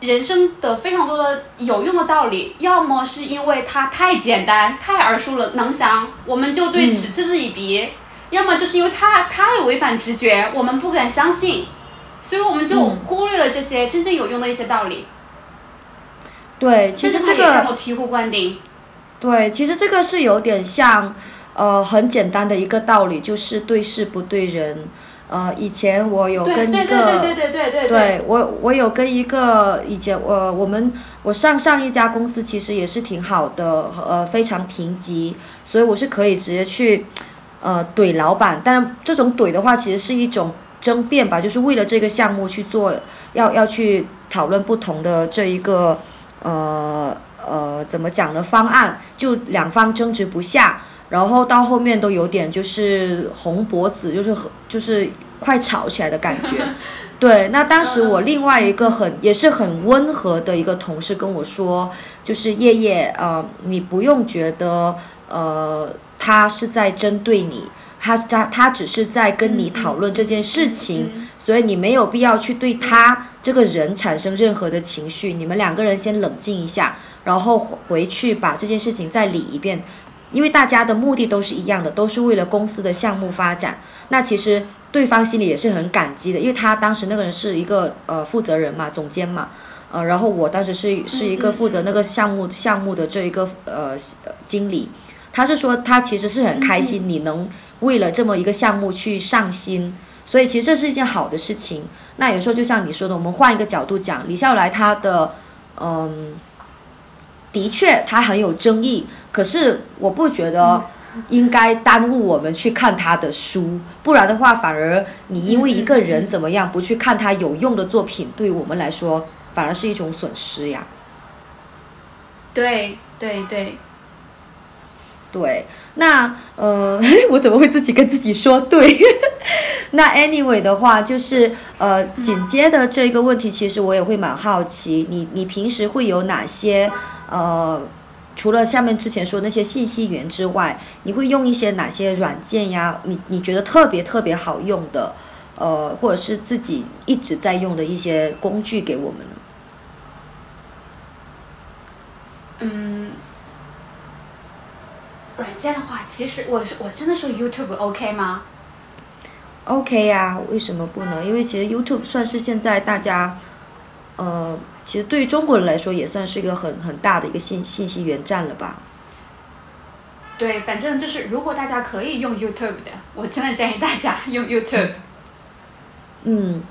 人生的非常多的有用的道理，要么是因为它太简单、太耳熟能详，我们就对此嗤之以鼻；要么就是因为它太违反直觉，我们不敢相信，所以我们就忽略了这些真正有用的一些道理。对，其实这个让我醍醐灌顶。对，其实这个是有点像呃很简单的一个道理，就是对事不对人。呃，以前我有跟一个，对对对对对对我我有跟一个以前我我们我上上一家公司其实也是挺好的，呃非常评级，所以我是可以直接去呃怼老板，但是这种怼的话其实是一种争辩吧，就是为了这个项目去做，要要去讨论不同的这一个呃呃怎么讲呢方案，就两方争执不下。然后到后面都有点就是红脖子，就是就是快吵起来的感觉。对，那当时我另外一个很也是很温和的一个同事跟我说，就是叶叶呃，你不用觉得呃他是在针对你，他他他只是在跟你讨论这件事情，所以你没有必要去对他这个人产生任何的情绪，你们两个人先冷静一下，然后回去把这件事情再理一遍。因为大家的目的都是一样的，都是为了公司的项目发展。那其实对方心里也是很感激的，因为他当时那个人是一个呃负责人嘛，总监嘛，呃，然后我当时是是一个负责那个项目项目的这一个呃经理。他是说他其实是很开心你能为了这么一个项目去上心，所以其实这是一件好的事情。那有时候就像你说的，我们换一个角度讲，李笑来他的嗯。的确，他很有争议，可是我不觉得应该耽误我们去看他的书，不然的话，反而你因为一个人怎么样不去看他有用的作品，对于我们来说反而是一种损失呀。对对对。对，对那呃，我怎么会自己跟自己说对？那 anyway 的话，就是呃，紧接的这个问题，其实我也会蛮好奇，你你平时会有哪些呃，除了下面之前说那些信息源之外，你会用一些哪些软件呀？你你觉得特别特别好用的，呃，或者是自己一直在用的一些工具给我们呢？嗯。软件的话，其实我是我真的说 YouTube OK 吗？OK 呀，为什么不能？因为其实 YouTube 算是现在大家，呃，其实对于中国人来说也算是一个很很大的一个信信息源站了吧。对，反正就是如果大家可以用 YouTube 的，我真的建议大家用 YouTube。嗯。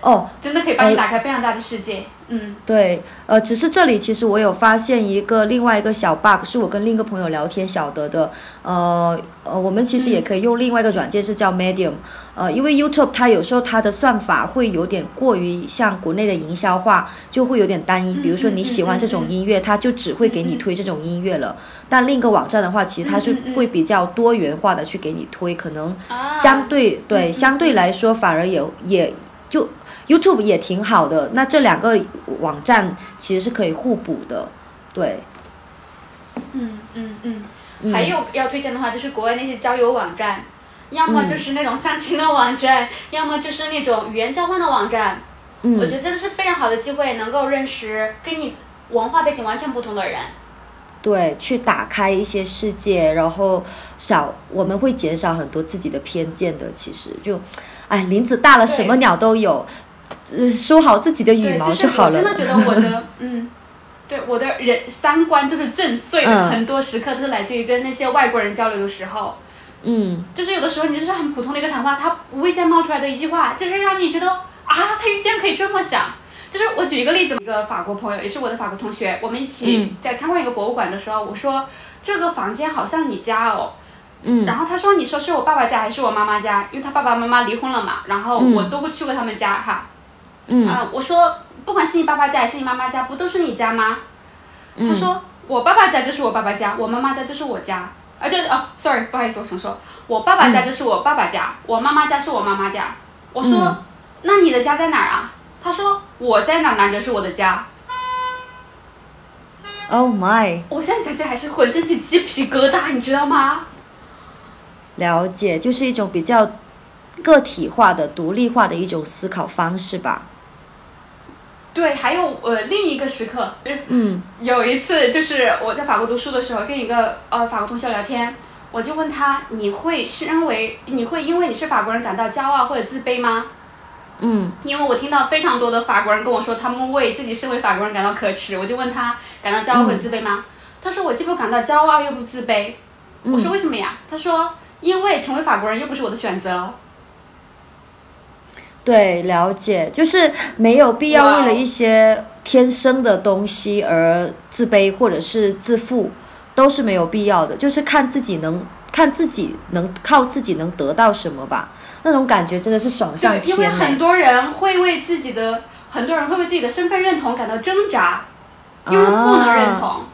哦，真的可以帮你打开非常大的世界，嗯，对，呃，只是这里其实我有发现一个另外一个小 bug，是我跟另一个朋友聊天晓得的，呃呃，我们其实也可以用另外一个软件是叫 Medium，呃，因为 YouTube 它有时候它的算法会有点过于像国内的营销化，就会有点单一，比如说你喜欢这种音乐，它就只会给你推这种音乐了，但另一个网站的话，其实它是会比较多元化的去给你推，可能相对对相对来说反而也也就。YouTube 也挺好的，那这两个网站其实是可以互补的，对。嗯嗯嗯。还有要推荐的话，就是国外那些交友网站，要么就是那种相亲的网站，要么就是那种语言交换的网站。嗯。我觉得真的是非常好的机会，能够认识跟你文化背景完全不同的人。对，去打开一些世界，然后少我们会减少很多自己的偏见的。其实就，哎，林子大了，什么鸟都有。说好自己的羽毛就好了。我真的觉得我的，嗯，对，我的人三观就是震碎的，很多时刻都是来自于跟那些外国人交流的时候。嗯。就是有的时候你就是很普通的一个谈话，他无意间冒出来的一句话，就是让你觉得啊，他竟然可以这么想。就是我举一个例子，一个法国朋友，也是我的法国同学，我们一起在参观一个博物馆的时候，我说这个房间好像你家哦。嗯。然后他说，你说是我爸爸家还是我妈妈家？因为他爸爸妈妈离婚了嘛，然后我都不去过他们家哈。嗯。啊，我说。不管是你爸爸家还是你妈妈家，不都是你家吗？他说我爸爸家就是我爸爸家，我妈妈家就是我家。啊，对哦，sorry，不好意思，我重说，我爸爸家就是我爸爸家，我妈妈家是我妈妈家。我说，那你的家在哪儿啊？他说我在哪哪就是我的家。Oh my！我现在讲起来还是浑身起鸡皮疙瘩，你知道吗？了解，就是一种比较个体化的、独立化的一种思考方式吧。对，还有呃另一个时刻，嗯，有一次就是我在法国读书的时候，跟一个呃法国同学聊天，我就问他，你会是认为你会因为你是法国人感到骄傲或者自卑吗？嗯，因为我听到非常多的法国人跟我说，他们为自己身为法国人感到可耻，我就问他感到骄傲或者自卑吗？他说我既不感到骄傲又不自卑。我说为什么呀？他说因为成为法国人又不是我的选择。对，了解，就是没有必要为了一些天生的东西而自卑或者是自负，都是没有必要的。就是看自己能，看自己能靠自己能得到什么吧，那种感觉真的是爽上天因为很多人会为自己的，很多人会为自己的身份认同感到挣扎，因为不能认同，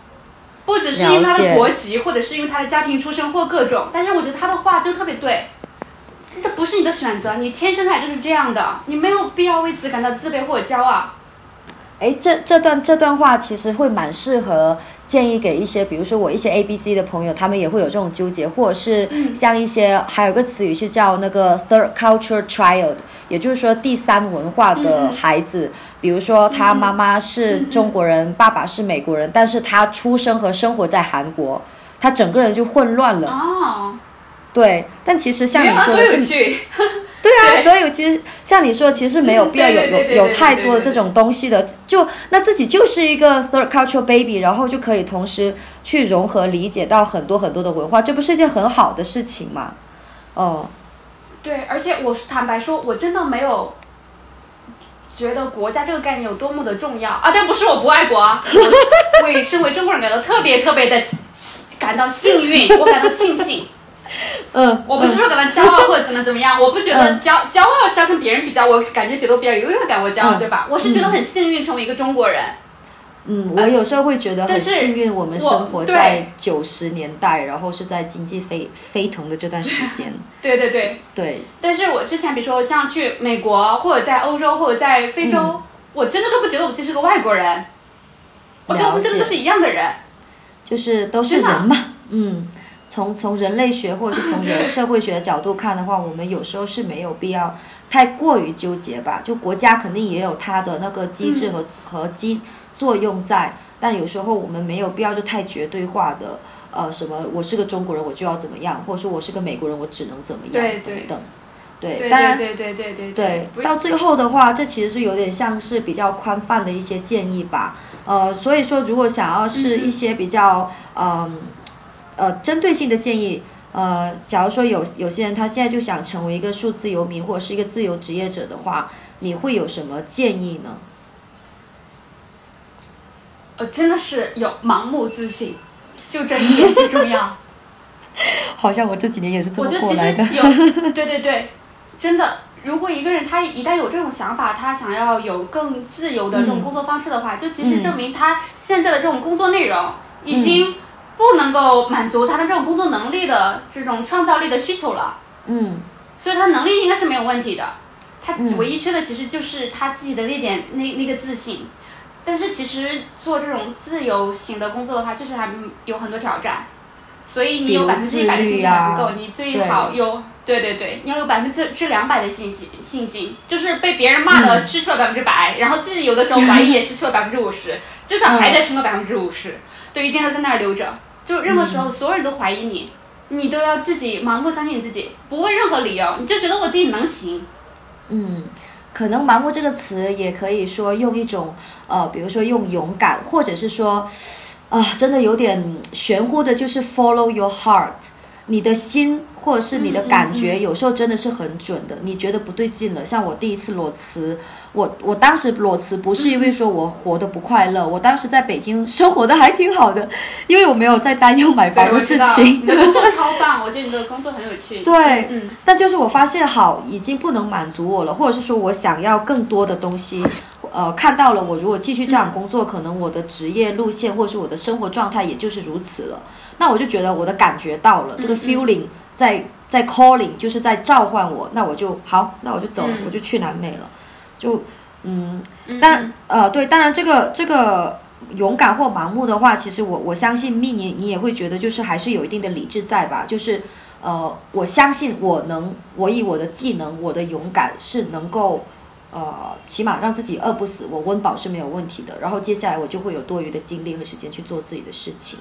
不只是因为他的国籍，或者是因为他的家庭出身或各种。但是我觉得他的话就特别对。这不是你的选择，你天生来就是这样的，你没有必要为此感到自卑或者骄傲。哎，这这段这段话其实会蛮适合建议给一些，比如说我一些 A B C 的朋友，他们也会有这种纠结，或者是像一些还有个词语是叫那个 third culture child，也就是说第三文化的孩子，比如说他妈妈是中国人，爸爸是美国人，但是他出生和生活在韩国，他整个人就混乱了。哦。对，但其实像你说的是，对啊，所以其实像你说，其实没有必要有有有太多的这种东西的，就那自己就是一个 third culture baby，然后就可以同时去融合理解到很多很多的文化，这不是一件很好的事情吗？哦。对，而且我坦白说，我真的没有觉得国家这个概念有多么的重要啊！但不是我不爱国啊，我 为身为中国人感到特别特别的感到幸运，我感到庆幸。嗯，我不是说感到骄傲或者怎么怎么样，我不觉得骄骄傲是要跟别人比较，我感觉觉得比较优越感，我骄傲对吧？我是觉得很幸运成为一个中国人。嗯，我有时候会觉得很幸运，我们生活在九十年代，然后是在经济飞飞腾的这段时间。对对对。对。但是我之前比如说像去美国或者在欧洲或者在非洲，我真的都不觉得我自己是个外国人。我觉得我们真的都是一样的人。就是都是人嘛，嗯。从从人类学或者是从人 社会学的角度看的话，我们有时候是没有必要太过于纠结吧。就国家肯定也有它的那个机制和和机作用在，但有时候我们没有必要就太绝对化的，呃，什么我是个中国人我就要怎么样，或者说我是个美国人我只能怎么样等等。对，当然对对对对对。到最后的话，这其实是有点像是比较宽泛的一些建议吧。呃，所以说如果想要是一些比较嗯。呃，针对性的建议，呃，假如说有有些人他现在就想成为一个数字游民或者是一个自由职业者的话，你会有什么建议呢？呃，真的是有盲目自信，就这一点最重要。好像我这几年也是这么过来的。有，对对对，真的，如果一个人他一旦有这种想法，他想要有更自由的这种工作方式的话，就其实证明他现在的这种工作内容已经。不能够满足他的这种工作能力的这种创造力的需求了。嗯。所以他能力应该是没有问题的，他唯一缺的其实就是他自己的那点那那个自信。但是其实做这种自由型的工作的话，确实还有很多挑战。所以你有百分之一百的信心还不够，你最好有对对对，你要有百分之之两百的信心信心，就是被别人骂了失去了百分之百，然后自己有的时候怀疑也失去了百分之五十，至少还得剩个百分之五十。对，一定要在那儿留着。就任何时候，所有人都怀疑你，你都要自己盲目相信你自己，不问任何理由，你就觉得我自己能行。嗯，可能盲目这个词也可以说用一种呃，比如说用勇敢，或者是说啊，真的有点玄乎的，就是 follow your heart，你的心或者是你的感觉，有时候真的是很准的。你觉得不对劲了，像我第一次裸辞。我我当时裸辞不是因为说我活得不快乐，我当时在北京生活的还挺好的，因为我没有在担忧买房的事情。你的工作超棒，我觉得你的工作很有趣。对，嗯。但就是我发现好已经不能满足我了，或者是说我想要更多的东西，呃，看到了我如果继续这样工作，可能我的职业路线或者是我的生活状态也就是如此了。那我就觉得我的感觉到了，这个 feeling 在在 calling 就是在召唤我，那我就好，那我就走了，我就去南美了。就嗯，但呃对，当然这个这个勇敢或盲目的话，其实我我相信命你你也会觉得就是还是有一定的理智在吧？就是呃我相信我能我以我的技能我的勇敢是能够呃起码让自己饿不死，我温饱是没有问题的。然后接下来我就会有多余的精力和时间去做自己的事情。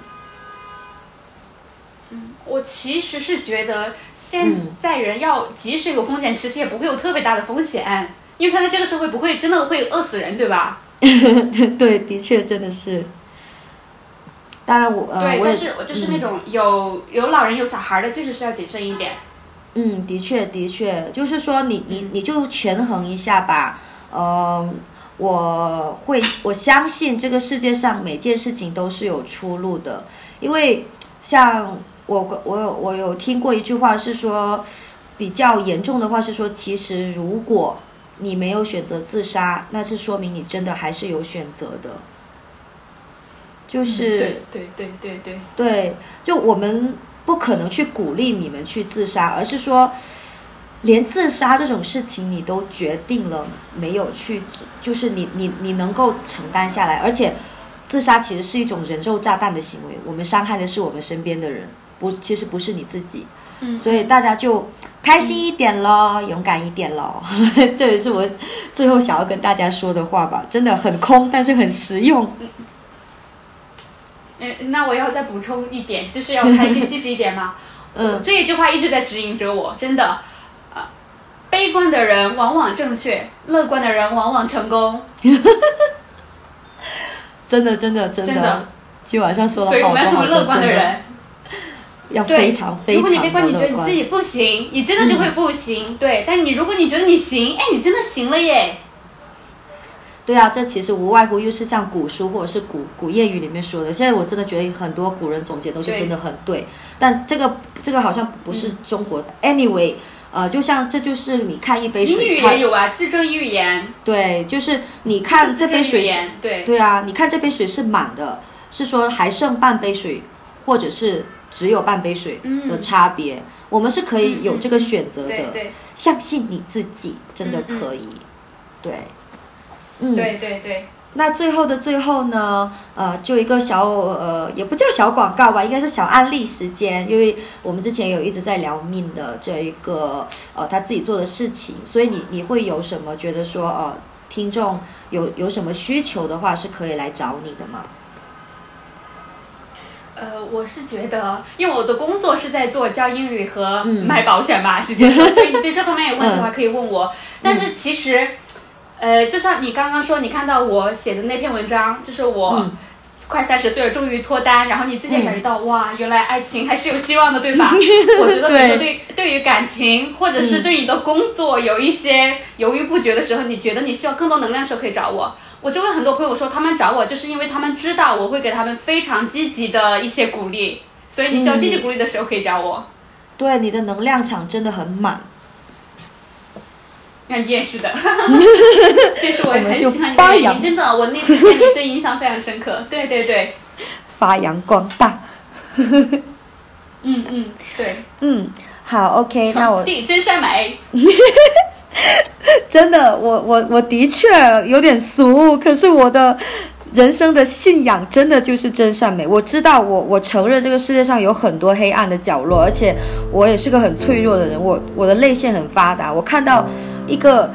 嗯，我其实是觉得现在人要即使有风险，其实也不会有特别大的风险。因为他在这个社会不会真的会饿死人，对吧？对，的确真的是。当然我呃，对，但是我就是那种有有老人有小孩的，确实是要谨慎一点。嗯，的确的确，就是说你你你就权衡一下吧。嗯，我会我相信这个世界上每件事情都是有出路的，因为像我我有我有听过一句话是说，比较严重的话是说，其实如果你没有选择自杀，那是说明你真的还是有选择的。就是。对对对对对。对，就我们不可能去鼓励你们去自杀，而是说，连自杀这种事情你都决定了没有去，就是你你你能够承担下来，而且自杀其实是一种人肉炸弹的行为，我们伤害的是我们身边的人，不，其实不是你自己。所以大家就开心一点咯，勇敢一点咯，这也是我最后想要跟大家说的话吧，真的很空，但是很实用。嗯，那我要再补充一点，就是要开心积极一点嘛。嗯。这一句话一直在指引着我，真的。啊，悲观的人往往正确，乐观的人往往成功。真的真的真的。今晚上说了好多好多真的。要非常非常乐观。如果你悲观，你觉得你自己不行，你真的就会不行。对，但是你如果你觉得你行，哎，你真的行了耶。对啊，这其实无外乎又是像古书或者是古古谚语里面说的。现在我真的觉得很多古人总结都是真的很对。但这个这个好像不是中国的。Anyway，呃，就像这就是你看一杯水。英语也有啊，自证预言。对，就是你看这杯水是。对。对啊，你看这杯水是满的，是说还剩半杯水，或者是。只有半杯水的差别，我们是可以有这个选择的，对相信你自己，真的可以，对，嗯，对对对。那最后的最后呢，呃，就一个小呃，也不叫小广告吧，应该是小案例时间，因为我们之前有一直在聊命的这一个呃他自己做的事情，所以你你会有什么觉得说呃听众有有什么需求的话是可以来找你的吗？呃，我是觉得，因为我的工作是在做教英语和卖保险吧，直接说，所以你对这方面有问题的话可以问我。但是其实，呃，就像你刚刚说，你看到我写的那篇文章，就是我快三十岁了，终于脱单，然后你自己感觉到哇，原来爱情还是有希望的，对吧？我觉得，比如说对对于感情，或者是对你的工作有一些犹豫不决的时候，你觉得你需要更多能量的时候，可以找我。我就问很多朋友说，他们找我就是因为他们知道我会给他们非常积极的一些鼓励，所以你需要积极鼓励的时候可以找我。对，你的能量场真的很满。那你也是的，这是我很喜欢你的原因，真的，我那次对你对印象非常深刻，对对对。发扬光大。嗯嗯，对。嗯，好，OK，那我。地真善美。真的，我我我的确有点俗，可是我的人生的信仰真的就是真善美。我知道，我我承认这个世界上有很多黑暗的角落，而且我也是个很脆弱的人。我我的泪腺很发达，我看到一个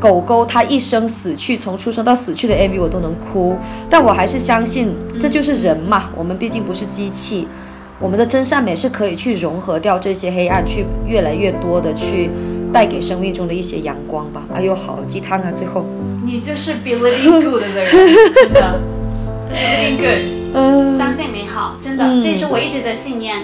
狗狗它一生死去，从出生到死去的 MV 我都能哭。但我还是相信，这就是人嘛，我们毕竟不是机器，我们的真善美是可以去融合掉这些黑暗，去越来越多的去。带给生命中的一些阳光吧。哎呦，好鸡汤啊，最后。你就是 believing good 的人，真的，believing good，嗯，相信美好，真的，这也是我一直的信念。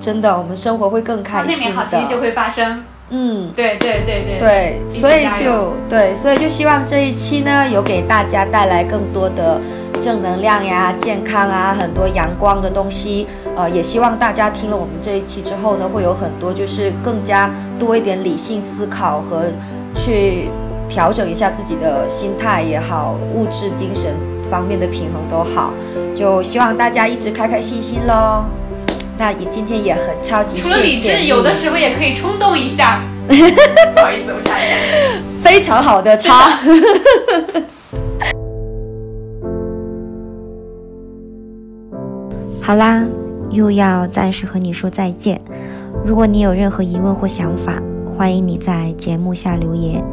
真的，我们生活会更开心的。那美好其实就会发生。嗯，对对对对。对，所以就对，所以就希望这一期呢，有给大家带来更多的正能量呀、健康啊、很多阳光的东西。呃，也希望大家听了我们这一期之后呢，会有很多就是更加多一点理性思考和去。调整一下自己的心态也好，物质精神方面的平衡都好，就希望大家一直开开心心喽。那也今天也很超级除了理智，有的时候也可以冲动一下。不好意思，我插一下。非常好的插。好啦，又要暂时和你说再见。如果你有任何疑问或想法，欢迎你在节目下留言。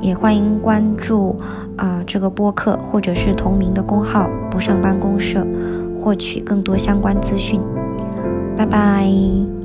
也欢迎关注啊这个播客或者是同名的公号“不上班公社”，获取更多相关资讯。拜拜。